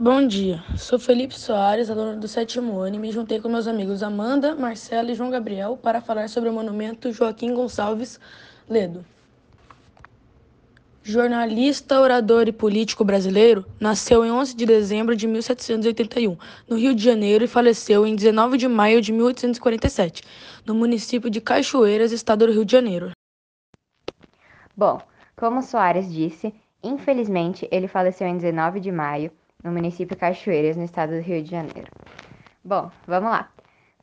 Bom dia, sou Felipe Soares, aluno do sétimo ano, e me juntei com meus amigos Amanda, Marcela e João Gabriel para falar sobre o monumento Joaquim Gonçalves Ledo. Jornalista, orador e político brasileiro, nasceu em 11 de dezembro de 1781, no Rio de Janeiro, e faleceu em 19 de maio de 1847, no município de Cachoeiras, estado do Rio de Janeiro. Bom, como Soares disse, infelizmente ele faleceu em 19 de maio, no município Cachoeiras, no estado do Rio de Janeiro. Bom, vamos lá.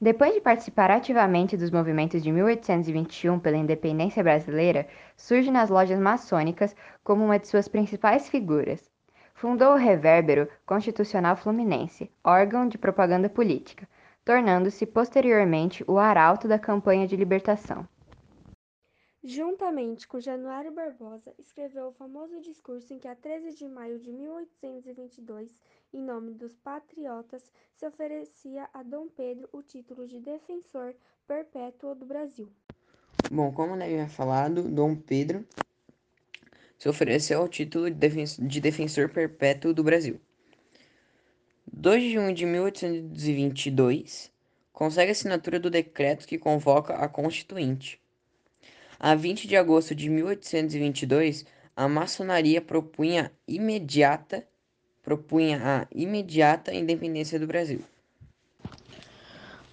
Depois de participar ativamente dos movimentos de 1821 pela independência brasileira, surge nas lojas maçônicas como uma de suas principais figuras. Fundou o Revérbero Constitucional Fluminense, órgão de propaganda política, tornando-se posteriormente o arauto da campanha de libertação. Juntamente com Januário Barbosa, escreveu o famoso discurso em que, a 13 de maio de 1822, em nome dos patriotas, se oferecia a Dom Pedro o título de Defensor Perpétuo do Brasil. Bom, como o Neve falado, Dom Pedro se ofereceu ao título de Defensor Perpétuo do Brasil. 2 de junho de 1822, consegue a assinatura do decreto que convoca a Constituinte a 20 de agosto de 1822, a maçonaria propunha imediata propunha a imediata independência do Brasil.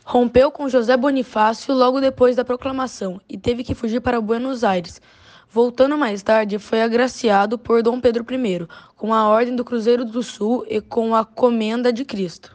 Rompeu com José Bonifácio logo depois da proclamação e teve que fugir para Buenos Aires. Voltando mais tarde, foi agraciado por Dom Pedro I com a Ordem do Cruzeiro do Sul e com a Comenda de Cristo.